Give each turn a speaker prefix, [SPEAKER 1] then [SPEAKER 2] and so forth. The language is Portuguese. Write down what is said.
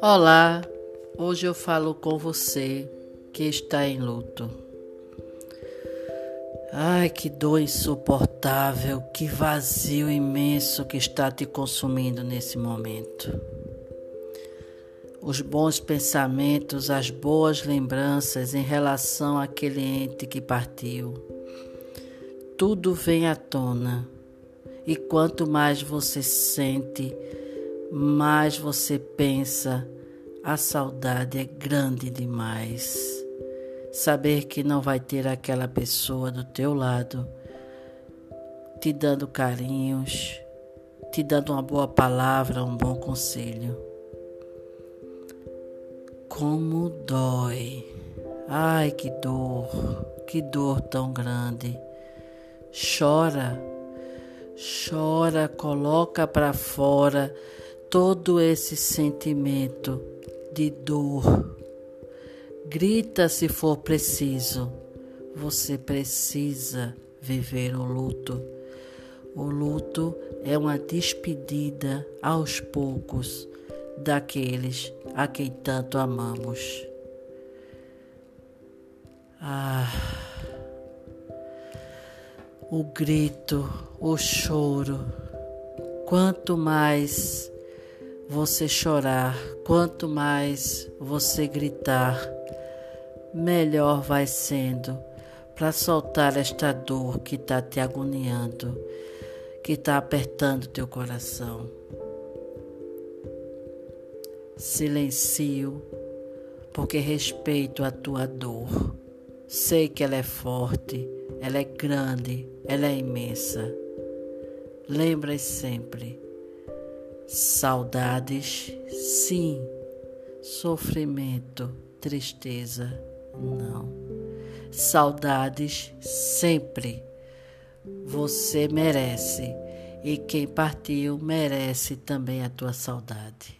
[SPEAKER 1] Olá, hoje eu falo com você que está em luto. Ai, que dor insuportável, que vazio imenso que está te consumindo nesse momento. Os bons pensamentos, as boas lembranças em relação àquele ente que partiu, tudo vem à tona. E quanto mais você sente, mais você pensa, a saudade é grande demais. Saber que não vai ter aquela pessoa do teu lado, te dando carinhos, te dando uma boa palavra, um bom conselho. Como dói. Ai, que dor, que dor tão grande. Chora, chora, coloca para fora todo esse sentimento de dor. Grita se for preciso. Você precisa viver o luto. O luto é uma despedida aos poucos daqueles a quem tanto amamos. Ah, o grito, o choro, quanto mais você chorar, quanto mais você gritar, melhor vai sendo para soltar esta dor que está te agoniando, que está apertando teu coração. Silencio, porque respeito a tua dor. Sei que ela é forte, ela é grande, ela é imensa. Lembra sempre Saudades, sim. Sofrimento, tristeza, não. Saudades, sempre. Você merece. E quem partiu merece também a tua saudade.